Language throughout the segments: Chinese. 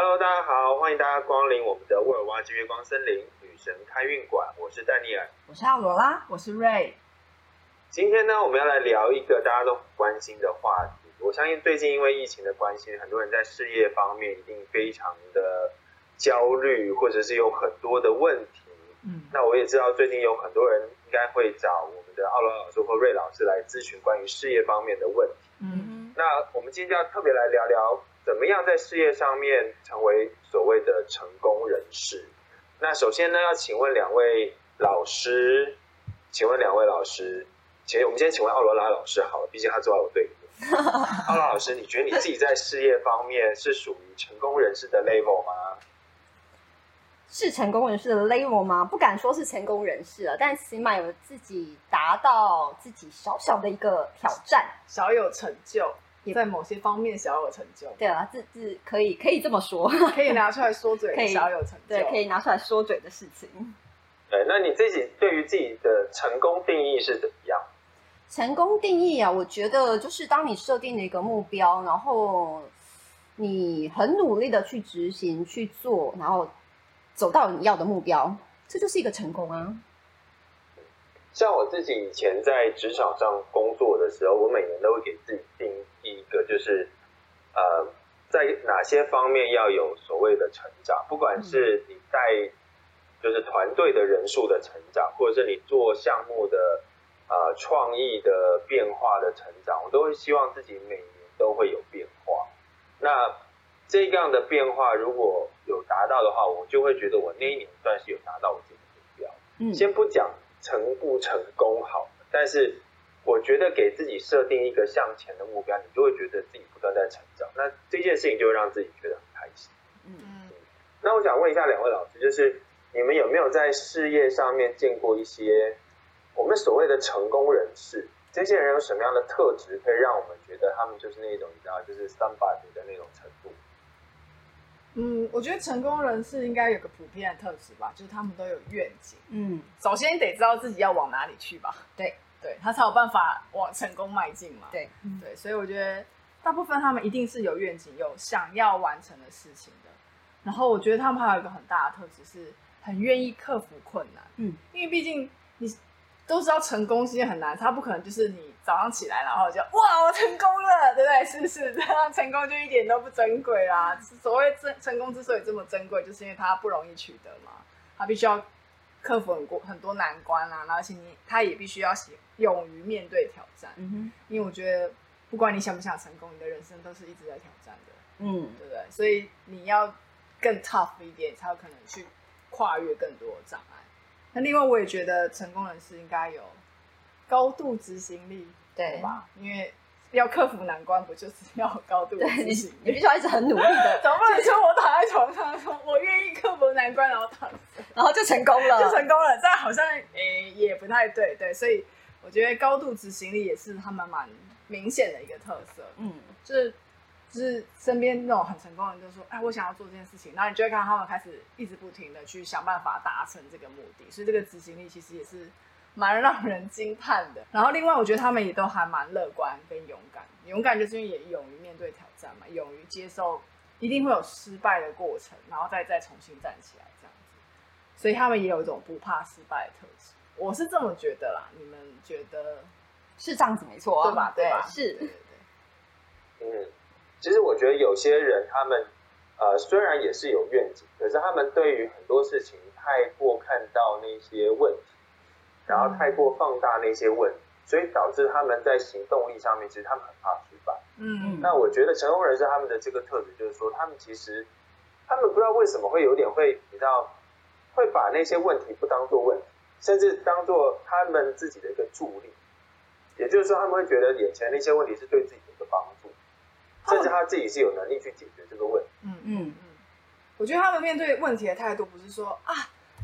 Hello，大家好，欢迎大家光临我们的沃尔瓦之月光森林女神开运馆，我是丹尼尔。我是奥罗拉，我是瑞。今天呢，我们要来聊一个大家都很关心的话题。我相信最近因为疫情的关系，很多人在事业方面一定非常的焦虑，或者是有很多的问题。嗯，那我也知道最近有很多人应该会找我们的奥罗老师或瑞老师来咨询关于事业方面的问题。嗯，那我们今天就要特别来聊聊，怎么样在事业上面成为所谓的成功人士。那首先呢，要请问两位老师，请问两位老师，请我们先请问奥罗拉老师好了，毕竟他坐在我对面。奥罗拉老师，你觉得你自己在事业方面是属于成功人士的 level 吗？是成功人士的 level 吗？不敢说是成功人士了，但起码有自己达到自己小小的一个挑战，小有成就，在某些方面小有成就。对啊，自自可以可以这么说，可以拿出来说嘴，可以小有成就，对，可以拿出来说嘴的事情。对，那你自己对于自己的成功定义是怎么样？成功定义啊，我觉得就是当你设定了一个目标，然后你很努力的去执行去做，然后走到你要的目标，这就是一个成功啊。像我自己以前在职场上工作的时候，我每年都会给自己定一个，就是呃，在哪些方面要有所谓的成长，不管是你带就是团队的人数的成长，或者是你做项目的呃创意的变化的成长，我都会希望自己每年都会有变化。那这样的变化如果有达到的话，我就会觉得我那一年算是有达到我自己的目标。嗯，先不讲成不成功好，但是我觉得给自己设定一个向前的目标，你就会觉得自己不断在成长，那这件事情就会让自己觉得很开心。嗯，那我想问一下两位老师，就是你们有没有在事业上面见过一些我们所谓的成功人士？这些人有什么样的特质，可以让我们觉得他们就是那种你知道，就是 somebody 的那种程度？嗯，我觉得成功人士应该有个普遍的特质吧，就是他们都有愿景。嗯，首先你得知道自己要往哪里去吧，对，对他才有办法往成功迈进嘛。对，对，所以我觉得大部分他们一定是有愿景、有想要完成的事情的。然后我觉得他们还有一个很大的特质，是很愿意克服困难。嗯，因为毕竟你都知道成功是件很难，他不可能就是你早上起来然后就哇我成功了，对不对？是不是？这样成功就一点都不珍贵啦。所谓成成功之所以这么珍贵，就是因为它不容易取得嘛，他必须要克服很多很多难关啊，而且你他也必须要勇于面对挑战。嗯哼，因为我觉得不管你想不想成功，你的人生都是一直在挑战的，嗯，对不对？所以你要更 tough 一点，才有可能去跨越更多的障碍。那另外，我也觉得成功人士应该有高度执行力，对吧？因为要克服难关，不就是要高度执行你必？须要一直很努力的，总不能说我躺在床上说我愿意克服难关，然后躺着 然后就成功了，就成功了，这样好像诶、也不太对，对，所以我觉得高度执行力也是他们蛮明显的一个特色，嗯，就是就是身边那种很成功的人就说，哎，我想要做这件事情，然后你就会看到他们开始一直不停的去想办法达成这个目的，所以这个执行力其实也是蛮让人惊叹的。然后另外我觉得他们也都还蛮乐观跟勇敢，勇敢就是因为也勇于面对挑战嘛，勇于接受一定会有失败的过程，然后再再重新站起来这样子，所以他们也有一种不怕失败的特质。我是这么觉得啦，你们觉得是这样子没错啊，对吧？对吧？是对，对对。嗯，其实我觉得有些人他们呃虽然也是有愿景，可是他们对于很多事情太过看到那些问题，然后太过放大那些问题，所以导致他们在行动力上面，其实他们很怕失败。嗯那我觉得成功人士他们的这个特质就是说，他们其实他们不知道为什么会有点会，你知道，会把那些问题不当做问题，甚至当做他们自己的一个助力。也就是说，他们会觉得眼前那些问题是对自己的一个帮助，甚至他自己是有能力去解决这个问题。嗯嗯嗯，我觉得他们面对问题的态度不是说啊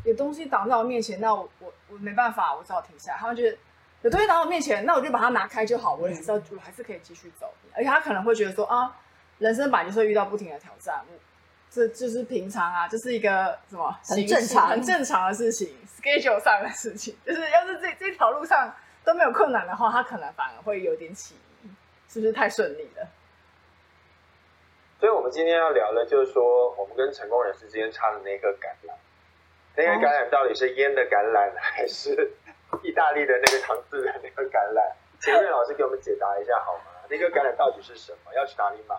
有东西挡在我面前，那我我我没办法，我只好停下来。他们觉得有东西挡在我面前，那我就把它拿开就好，我还是要我还是可以继续走。而且他可能会觉得说啊，人生本来就是会遇到不停的挑战，我这就是平常啊，这是一个什么很正常很正常的事情，schedule 上的事情。就是要是这这条路上都没有困难的话，他可能反而会有点起疑，是不是太顺利了？所以我们们今天要聊的，就是说我们跟成功人士之间差的那个橄榄，那个橄榄到底是烟的橄榄，还是意大利的那个糖渍的那个橄榄？请瑞老师给我们解答一下好吗？那个橄榄到底是什么？要去哪里买？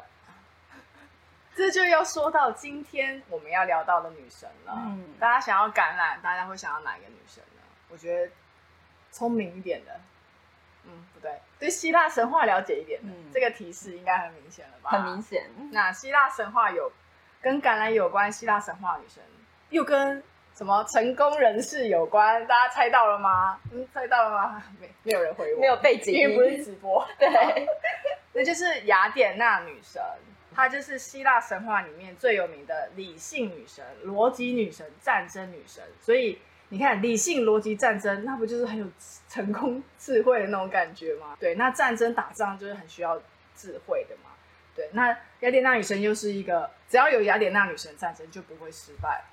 这就要说到今天我们要聊到的女神了。嗯大家想要橄榄，大家会想要哪一个女神呢？我觉得聪明一点的，嗯，不对，对希腊神话了解一点的，嗯这个提示应该很明显了吧？很明显。那希腊神话有跟橄榄有关，希腊神话女神又跟什么成功人士有关？大家猜到了吗？嗯，猜到了吗？没，没有人回我，没有背景因为不是直播。对，那就是雅典娜女神，她就是希腊神话里面最有名的理性女神、逻辑女神、战争女神。所以你看，理性、逻辑、战争，那不就是很有成功智慧的那种感觉吗？对，那战争打仗就是很需要智慧的嘛。对，那雅典娜女神又是一个，只要有雅典娜女神，战争就不会失败，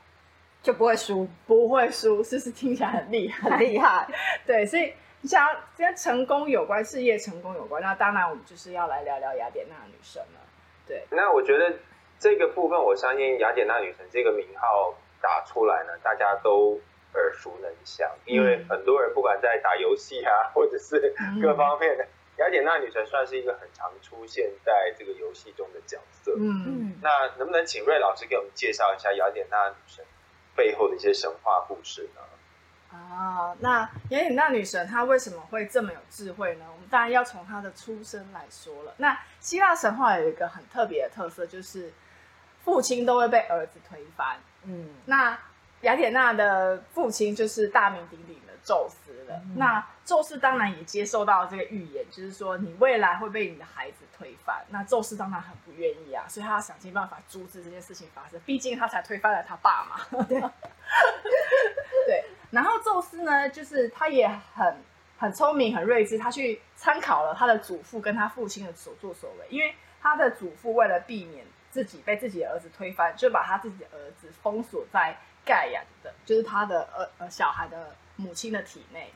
就不会输，不会输，是不是听起来很厉害？很厉害。对，所以你想要跟成功有关、事业成功有关，那当然我们就是要来聊聊雅典娜女神了。对，那我觉得这个部分，我相信雅典娜女神这个名号打出来呢，大家都耳熟能详，因为嗯很多人不管在打游戏啊，或者是各方面的，雅典娜女神算是一个很常出现在这个游戏中的角色。嗯，嗯，那能不能请瑞老师给我们介绍一下雅典娜女神背后的一些神话故事呢？啊，那雅典娜女神她为什么会这么有智慧呢？我们当然要从她的出生来说了。那希腊神话有一个很特别的特色，就是父亲都会被儿子推翻。嗯，那雅典娜的父亲就是大名鼎鼎的宙斯了。嗯那宙斯当然也接受到这个预言，就是说你未来会被你的孩子推翻。那宙斯当然很不愿意啊，所以他要想尽办法阻止这件事情发生。毕竟他才推翻了他爸嘛。对，对。然后宙斯呢，就是他也很很聪明、很睿智，他去参考了他的祖父跟他父亲的所作所为，因为他的祖父为了避免自己被自己的儿子推翻，就把他自己的儿子封锁在盖亚的，就是他的呃呃小孩的母亲的体内，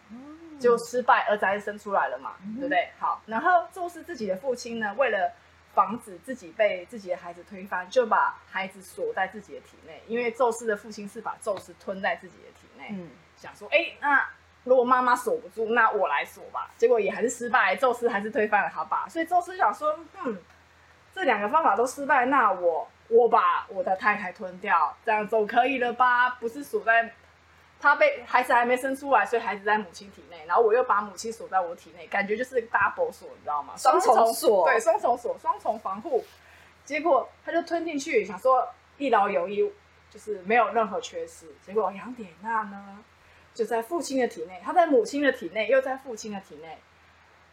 就失败，儿子还是生出来了嘛，对不对？好，然后宙斯自己的父亲呢，为了防止自己被自己的孩子推翻，就把孩子锁在自己的体内，因为宙斯的父亲是把宙斯吞在自己的体内，嗯，想说，哎，那如果妈妈锁不住，那我来锁吧。结果也还是失败，宙斯还是推翻了他爸。所以宙斯想说，嗯，这两个方法都失败，那我我把我的太太吞掉，这样总可以了吧？不是锁在他被孩子还没生出来，所以孩子在母亲体内，然后我又把母亲锁在我体内，感觉就是 double 锁，你知道吗？双重锁对，双重锁，双重防护。结果他就吞进去，想说一劳永逸，就是没有任何缺失。结果杨典娜呢，就在父亲的体内，她在母亲的体内，又在父亲的体内，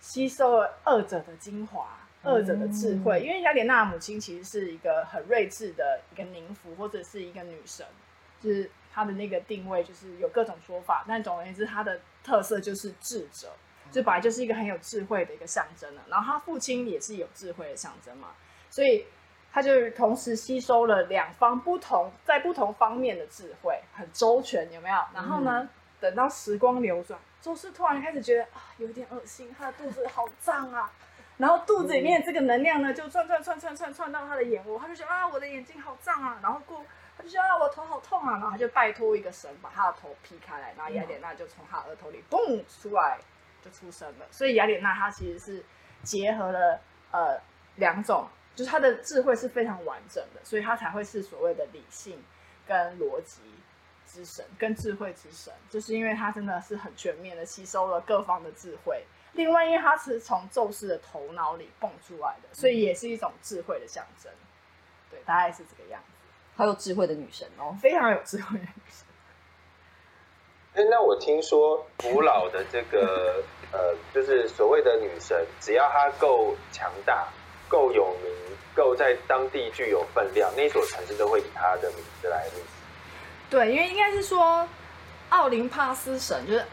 吸收了二者的精华，二者的智慧。因为雅典娜的母亲其实是一个很睿智的一个宁芙，或者是一个女神，就是她的那个定位就是有各种说法，但总而言之，她的特色就是智者，就本来就是一个很有智慧的一个象征了。然后她父亲也是有智慧的象征嘛，所以她就同时吸收了两方不同在不同方面的智慧，很周全，有没有？然后呢，等到时光流转，宙斯突然开始觉得啊，有点恶心，他的肚子好胀啊。然后肚子里面这个能量呢，就窜窜窜窜窜窜到他的眼窝，他就觉得啊，我的眼睛好胀啊。然后过，他就觉得啊，我头好痛啊。然后他就拜托一个神把他的头劈开来，然后雅典娜就从他额头里蹦出来，就出生了。所以雅典娜她其实是结合了呃两种，就是她的智慧是非常完整的，所以她才会是所谓的理性跟逻辑之神，跟智慧之神，就是因为她真的是很全面的吸收了各方的智慧。另外，因为它是从宙斯的头脑里蹦出来的，所以也是一种智慧的象征。对，大概是这个样子，好有智慧的女神哦。非常有智慧的女神。哎，那我听说古老的这个 呃，就是所谓的女神，只要她够强大、够有名、够在当地具有分量，那所城市都会以她的名字来命名。对，因为应该是说，奥林帕斯神就是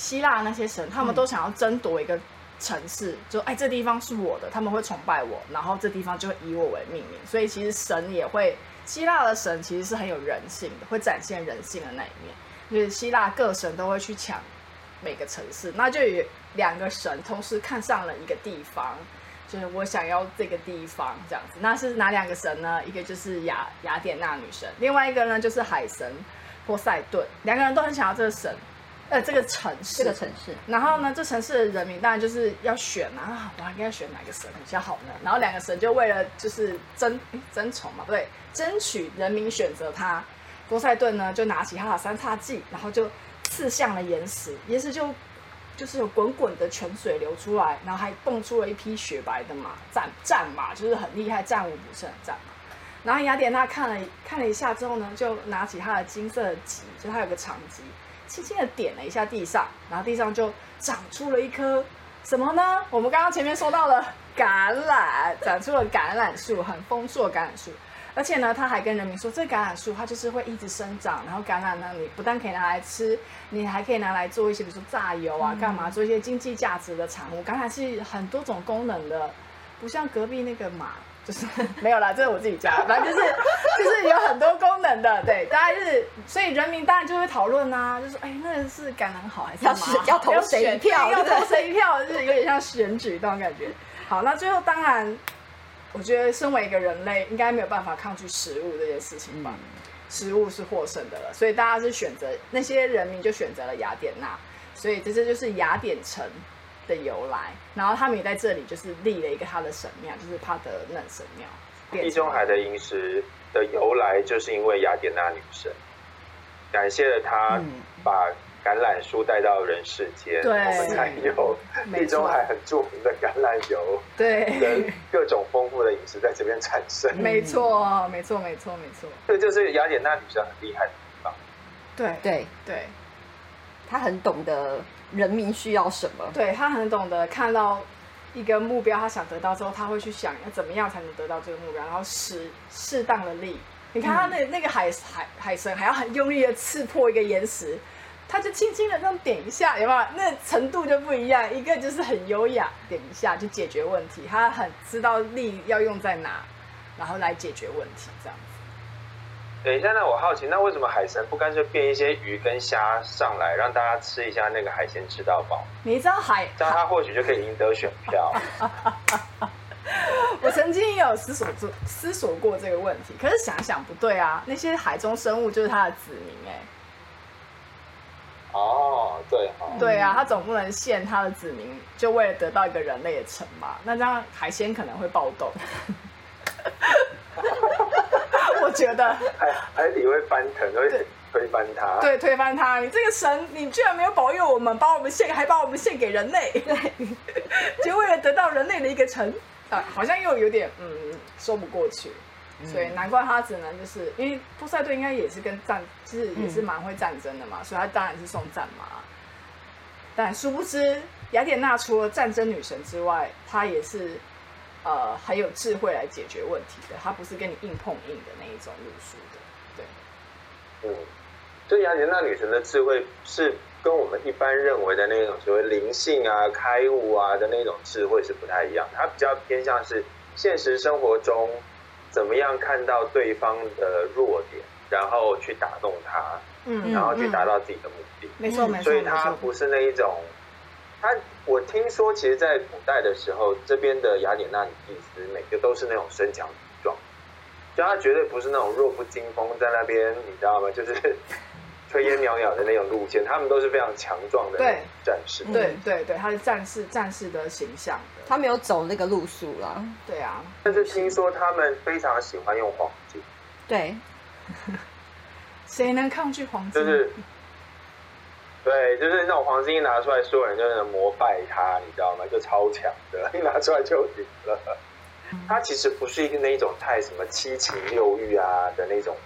希腊那些神，他们都想要争夺一个城市，就哎这地方是我的，他们会崇拜我，然后这地方就会以我为命名。所以其实神也会，希腊的神其实是很有人性的，会展现人性的那一面。就是希腊各神都会去抢每个城市，那就有两个神同时看上了一个地方，就是我想要这个地方这样子。那是哪两个神呢？一个就是雅雅典娜女神，另外一个呢就是海神波塞顿。两个人都很想要这个神，呃，这个城市，这个城市，然后呢，这城市的人民当然就是要选啊，我应该选哪个神比较好呢？然后两个神就为了就是争诶争宠嘛，不对，争取人民选择他。波塞顿呢就拿起他的三叉戟，然后就刺向了岩石，岩石就就是有滚滚的泉水流出来，然后还蹦出了一匹雪白的马战战马，就是很厉害、战无不胜的战马。然后雅典娜看了看了一下之后呢，就拿起他的金色的戟，就他有个长戟，轻轻的点了一下地上，然后地上就长出了一棵什么呢？我们刚刚前面说到了橄榄，长出了橄榄树，很丰硕的橄榄树。而且呢，他还跟人民说，这橄榄树它就是会一直生长，然后橄榄呢，你不但可以拿来吃，你还可以拿来做一些，比如说榨油啊，干嘛做一些经济价值的产物。橄榄是很多种功能的，不像隔壁那个马，就是没有啦，这是我自己家，反正就是就是有很多功能的，对，大家就是，所以人民当然就会讨论啊，就是哎，那是橄榄好还是要要投谁一票要投谁一票，就是有点像选举那种感觉。好，那最后当然，我觉得身为一个人类，应该没有办法抗拒食物这件事情吧。食物是获胜的了，所以大家是选择那些人民就选择了雅典娜，所以这这就是雅典城的由来。然后他们也在这里就是立了一个他的神庙，就是帕德嫩神庙。地中海的饮食的由来，就是因为雅典娜女神，感谢了她嗯把橄榄树带到人世间，对我们才有地中海很著名的橄榄油对，跟各种丰富的饮食在这边产生。没错，没错，没错，没错，这就是雅典娜女神很厉害的地方。对对对她很懂得人民需要什么。对，他很懂得看到一个目标，他想得到之后，他会去想要怎么样才能得到这个目标，然后使适当的力。你看他那那个海海海神还要很用力的刺破一个岩石，他就轻轻的这样点一下，有没有？那程度就不一样，一个就是很优雅，点一下就解决问题，他很知道力要用在哪，然后来解决问题，这样子。等一下，那我好奇，那为什么海神不干脆变一些鱼跟虾上来，让大家吃一下那个海鲜吃到饱，你知道海这样他或许就可以赢得选票。我曾经也有思索过思索过这个问题，可是想想不对啊，那些海中生物就是他的子民哎、哦，对哦、对啊，他总不能限他的子民，就为了得到一个人类的城吧？那这样海鲜可能会暴动。我觉得，海海底会翻腾，会推翻它。对，推翻他，你这个神，你居然没有保佑我们，把我们献，还把我们献给人类，对，就为了得到人类的一个城，啊，好像又有点嗯说不过去。所以难怪他只能就是因为波塞顿应该也是跟战，就是也是蛮会战争的嘛，所以他当然是送战马。但殊不知，雅典娜除了战争女神之外，她也是呃很有智慧来解决问题的。他不是跟你硬碰硬的那一种路数的。对，嗯，所以雅典娜女神的智慧是跟我们一般认为的那种所谓灵性啊、开悟啊的那种智慧是不太一样的。它比较偏向是现实生活中怎么样看到对方的弱点，然后去打动他，嗯然后去达嗯到自己的目的。没错没错所以没错。它不是那一种，它我听说，其实，在古代的时候，这边的雅典娜女祭司每个都是那种身强体壮，就她绝对不是那种弱不禁风在那边，你知道吗？就是炊烟袅袅的那种路线，他们都是非常强壮的战士。对对对，她是战士战士的形象的。他没有走那个路数啦。对啊，但是听说他们非常喜欢用黄金，对，谁能抗拒黄金？就是。对，就是那种黄金一拿出来，所有人就能膜拜他，你知道吗？就超强的，一拿出来就赢了。他其实不是一个那种太什么七情六欲啊的那种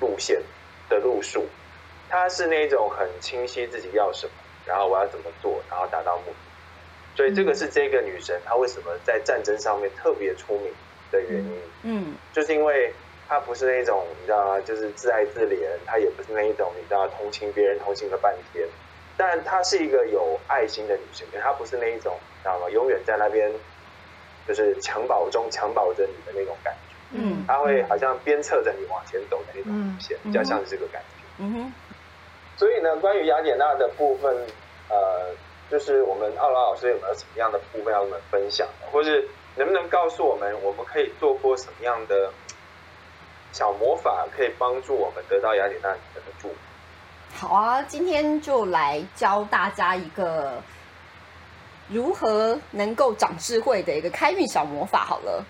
路线的路数，他是那种很清晰自己要什么，然后我要怎么做，然后达到目的。所以这个是这个女神她为什么在战争上面特别出名的原因。嗯就是因为她不是那种你知道吗？就是自爱自怜，她也不是那一种你知道同情别人同情了半天，但她是一个有爱心的女生，她不是那一种你知道吗？永远在那边就是襁褓中襁褓着你的那种感觉，嗯。她会好像鞭策着你往前走的那种路线，嗯。比较像是这个感觉。嗯哼，所以呢，关于雅典娜的部分，呃，就是我们奥拉老师有没有什么样的部分要跟我们分享的，或是能不能告诉我们，我们可以做过什么样的小魔法，可以帮助我们得到雅典娜女神的祝福？好啊，今天就来教大家一个如何能够长智慧的一个开运小魔法。好了，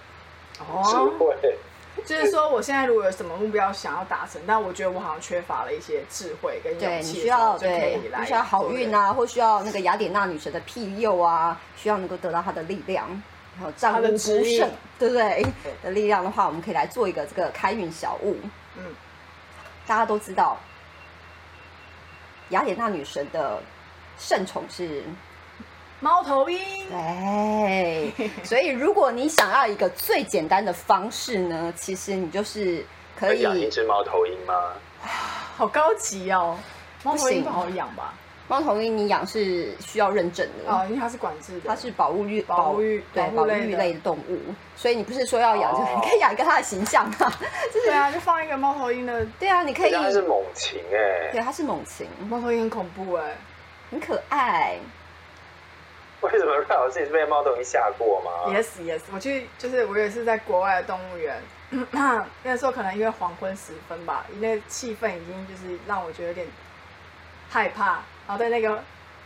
哦智哦，慧，就是说我现在如果有什么目标想要达成，但我觉得我好像缺乏了一些智慧跟勇气的你需要就可对以需要好运啊，或需要那个雅典娜女神的庇佑啊，需要能够得到她的力量，然后战她无不胜，对不对对？的力量的话，我们可以来做一个这个开运小物。嗯，大家都知道，雅典娜女神的圣宠是猫头鹰，对，所以如果你想要一个最简单的方式呢，其实你就是可以养一只猫头鹰吗？好高级哦。猫头鹰不好养吧？猫头鹰，你养是需要认证的。哦，因为它是管制的，它是保护育保护育对保护类的。保育类的动物，所以你不是说要养就哦。你可以养一个它的形象啊，就是对啊，就放一个猫头鹰的，对啊，你可以，它是猛禽哎、对，它是猛禽，猫头鹰很恐怖哎。很可爱。为什么瑞老师你是被猫头鹰吓过吗？Yes Yes，我去就是我也是在国外的动物园，那时候可能因为黄昏时分吧，因为气氛已经就是让我觉得有点害怕。然后在那个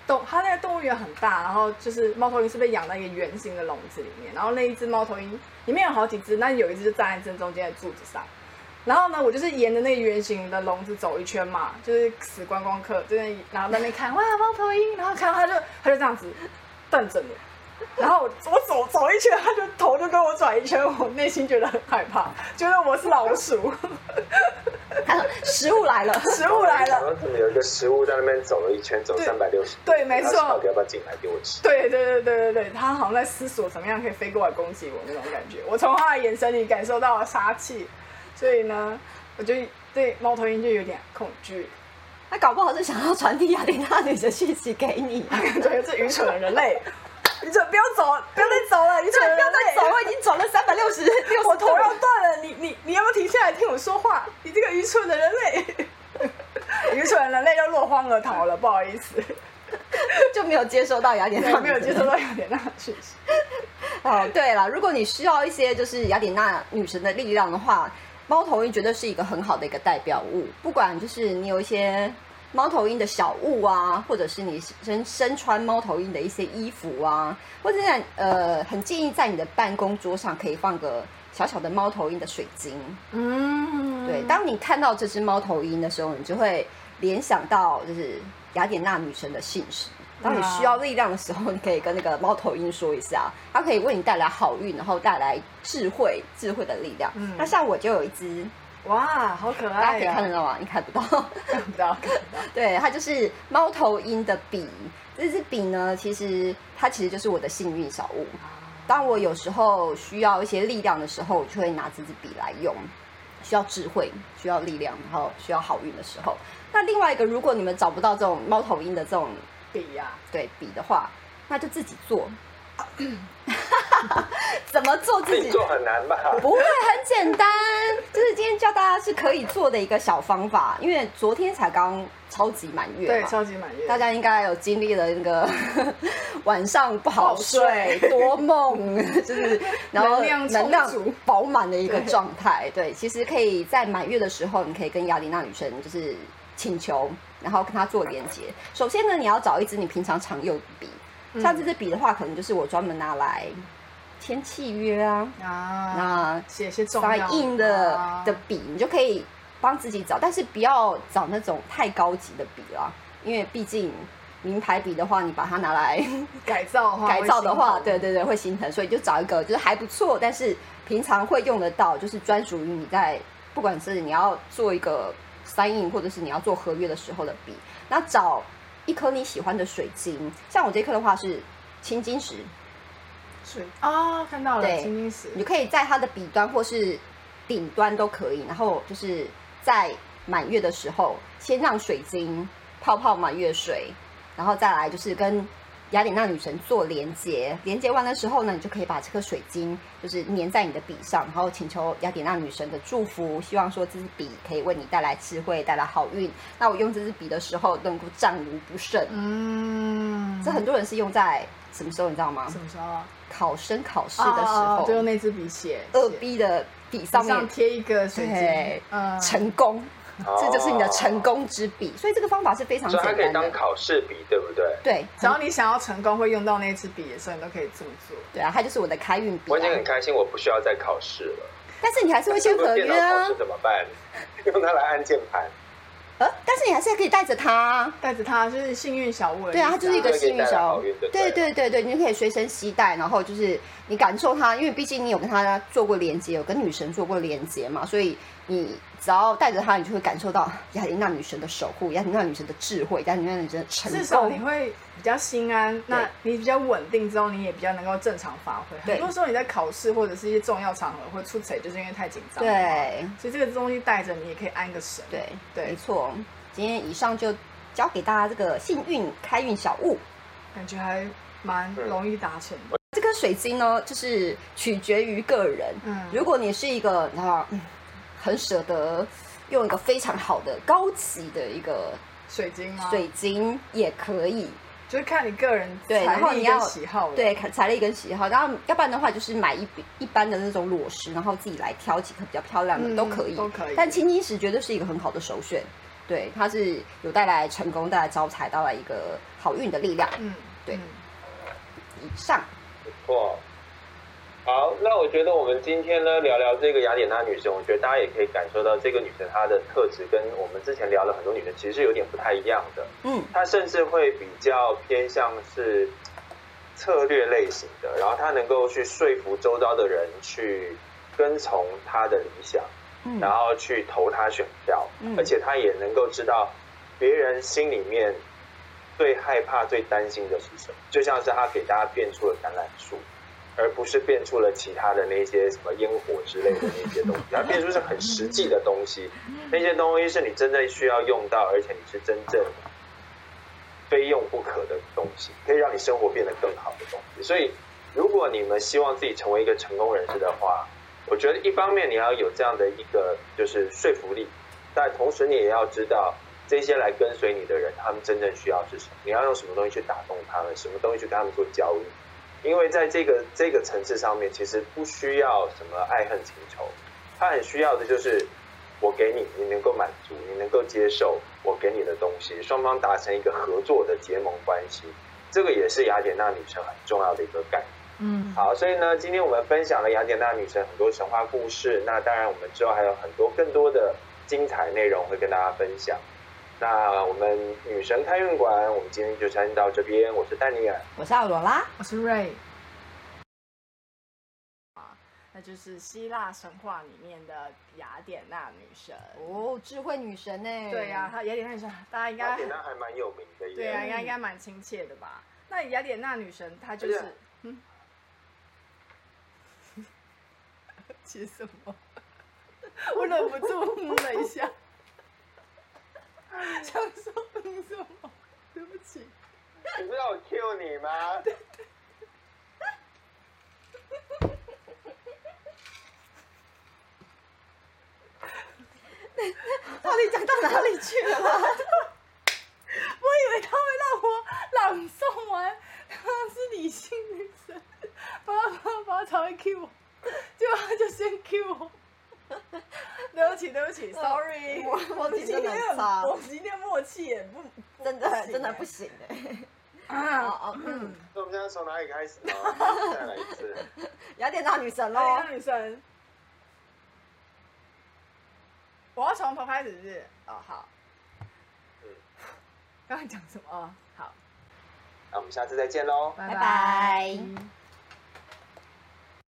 动，它那个动物园很大，然后就是猫头鹰是被养在一个圆形的笼子里面，然后那一只猫头鹰里面有好几只，那有一只就站在正中间的柱子上。然后呢，我就是沿着那个圆形的笼子走一圈嘛，就是死观光客，就是然后在那边看哇猫头鹰，然后看到它就它就这样子瞪着你，然后我我走走一圈，它就头就跟我转一圈，我内心觉得很害怕，觉得我是老鼠，食物来了，食物来了。然后怎么有一个食物在那边走了一圈，走三百六十，对没错到底要不要进来给我吃？对对对对对对，它好像在思索怎么样可以飞过来攻击我那种感觉。我从他的眼神里感受到了杀气，所以呢，我就对猫头鹰就有点恐惧。他搞不好是想要传递雅典娜女神讯息给你啊。对，这愚蠢的人类，愚蠢，不要走，不要再走了，愚蠢的人不要再类，走，我已经走了三百六十六十我头要断了，你你你要不要停下来听我说话？你这个愚蠢的人类，愚蠢的人类又落荒而逃了，不好意思，就没有接收到雅典娜，我没有接收到雅典娜的讯息。哦，对了，如果你需要一些就是雅典娜女神的力量的话，猫头鹰绝对是一个很好的一个代表物。不管就是你有一些猫头鹰的小物啊，或者是你身身穿猫头鹰的一些衣服啊，或者在呃，很建议在你的办公桌上可以放个小小的猫头鹰的水晶。嗯对，当你看到这只猫头鹰的时候，你就会联想到就是雅典娜女神的信使。当你需要力量的时候，你可以跟那个猫头鹰说一下，它可以为你带来好运，然后带来智慧，智慧的力量。嗯那像我就有一只，哇，好可爱大家可以、看得到吗？你看不到。看不到，看不到。对，它就是猫头鹰的笔。这支笔呢，其实它其实就是我的幸运小物。当我有时候需要一些力量的时候，我就会拿这支笔来用。需要智慧，需要力量，然后需要好运的时候。那另外一个，如果你们找不到这种猫头鹰的这种笔呀、对笔的话，那就自己做。怎么做自己？做很难吧？不会很简单，就是今天教大家是可以做的一个小方法。因为昨天才刚超级满月对，超级满月。大家应该有经历了那个 晚上不好睡、好睡多梦，就是然后能量充足饱满的一个状态。对，其实可以在满月的时候，你可以跟雅丽娜女神就是请求，然后跟她做连接。首先呢，你要找一支你平常常用的笔，嗯像这支笔的话，可能就是我专门拿来签契约啊，啊，那写一些重稍要微硬的啊的笔，你就可以帮自己找，但是不要找那种太高级的笔啦，因为毕竟名牌笔的话，你把它拿来 改造的话，改造的话，对对对，会心疼，所以就找一个就是还不错，但是平常会用得到，就是专属于你在不管是你要做一个 sign in 或者是你要做合约的时候的笔，那找一颗你喜欢的水晶，像我这颗的话是青金石，水哦，看到了对。青金石。你就可以在它的笔端或是顶端都可以，然后就是在满月的时候，先让水晶泡泡满月水，然后再来就是跟雅典娜女神做连接。连接完的时候呢，你就可以把这颗水晶就是粘在你的笔上，然后请求雅典娜女神的祝福，希望说这支笔可以为你带来智慧，带来好运。那我用这支笔的时候能够战无不胜。嗯，这很多人是用在什么时候你知道吗？什么时候？考生考试的时候，哦就用那支笔写，二 B 的笔上面上贴一个水对晶，嗯，成功，哦这就是你的成功之笔。所以这个方法是非常所以它可以当简单的。考试笔，对不对？对，只要你想要成功会用到那支笔的时候，你都可以这么做。对啊，它就是我的开运笔、我已经很啊。开心，我不需要再考试了。但是你还是会签合电约啊脑考试，怎么办？用它来按键盘。呃，但是你还是可以带着它啊。带着它就是幸运小物对啊，它就是一个幸运小好运对不对对对对对，你就可以随身携带，然后就是你感受它，因为毕竟你有跟它做过连接，有跟女神做过连接嘛，所以你只要带着它，你就会感受到雅典娜女神的守护，雅典娜女神的智慧，雅典娜女神的成至少你。会比较心安，那你比较稳定之后，你也比较能够正常发挥。很多时候你在考试或者是一些重要场合会出错，就是因为太紧张。，对所以这个东西带着你也可以安个神。对对没错。今天以上就教给大家这个幸运开运小物。感觉还蛮容易达成的。这颗水晶呢，就是取决于个人。嗯如果你是一个你知道，嗯，很舍得用一个非常好的高级的一个水晶吗？水晶也可以，就是看你个人对然后你要喜好了。对，看财力跟喜好。然后要不然的话，就是买一一般的那种裸石，然后自己来挑几颗比较漂亮的、嗯都可以。都可以但青金石绝对是一个很好的首选，对，它是有带来成功、带来招财、带来一个好运的力量。嗯，对嗯以上，不错。好，那我觉得我们今天呢聊聊这个雅典娜女神，我觉得大家也可以感受到这个女神她的特质跟我们之前聊了很多女神其实是有点不太一样的。嗯，她甚至会比较偏向是策略类型的，然后她能够去说服周遭的人去跟从她的理想，嗯然后去投她选票，嗯而且她也能够知道别人心里面最害怕、最担心的是什么，就像是她给大家变出了橄榄树。而不是变出了其他的那些什么烟火之类的那些东西，它变出是很实际的东西，那些东西是你真正需要用到，而且你是真正非用不可的东西，可以让你生活变得更好的东西。所以，如果你们希望自己成为一个成功人士的话，我觉得一方面你要有这样的一个就是说服力，但同时你也要知道这些来跟随你的人，他们真正需要是什么，你要用什么东西去打动他们，什么东西去跟他们做交易。因为在这个这个层次上面，其实不需要什么爱恨情仇，他很需要的就是我给你，你能够满足，你能够接受我给你的东西，双方达成一个合作的结盟关系，这个也是雅典娜女神很重要的一个概念。嗯，好，所以呢，今天我们分享了雅典娜女神很多神话故事，那当然我们之后还有很多更多的精彩内容会跟大家分享。那我们女神开运馆，我们今天就先到这边，我是丹尼尔。我是奥罗拉。我是瑞。那就是希腊神话里面的雅典娜女神。哦，智慧女神呢？对呀、她雅典娜女神，大家应该雅典娜还蛮有名的耶。对啊，应该应该蛮亲切的吧？那雅典娜女神她就是而且，嗯，写什么？我忍不住嗯了一下，想说嗯什么？对不起。你不知道我 Q 你吗？到底讲到哪里去了？我以为他会让我朗诵完，他 是理性女神，把他把他把他才会 Q 我，结果他就先 Q 我。对不起，对不起，sorry，默默契真的今天很差我今天默契也不不真的真的不行哎。啊！哦哦，嗯，那我们现在从哪里开始呢？再来一次。雅典娜女神喽雅。典娜女神，我要从头开始是不是？哦，好。嗯刚才讲什么？哦，好，那我们下次再见喽。拜拜拜